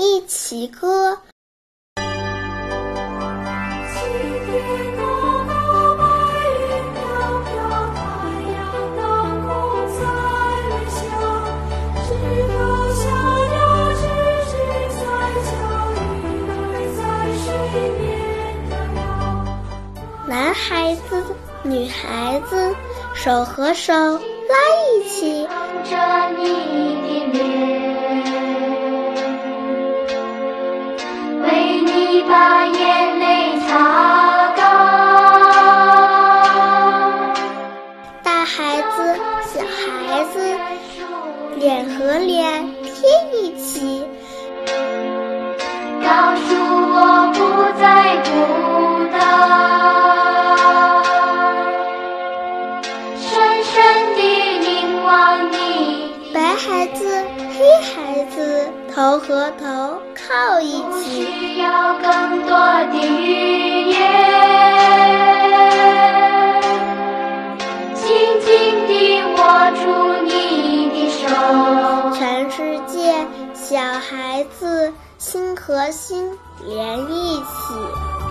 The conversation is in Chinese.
一起歌。男孩子，女孩子，手和手拉一起，把眼泪擦干。大孩子，小孩子，脸和脸贴一起，告诉我不再孤单。深深地凝望你白孩子，黑孩子，头和头靠一起，握住你的手。全世界小孩子心和心连一起。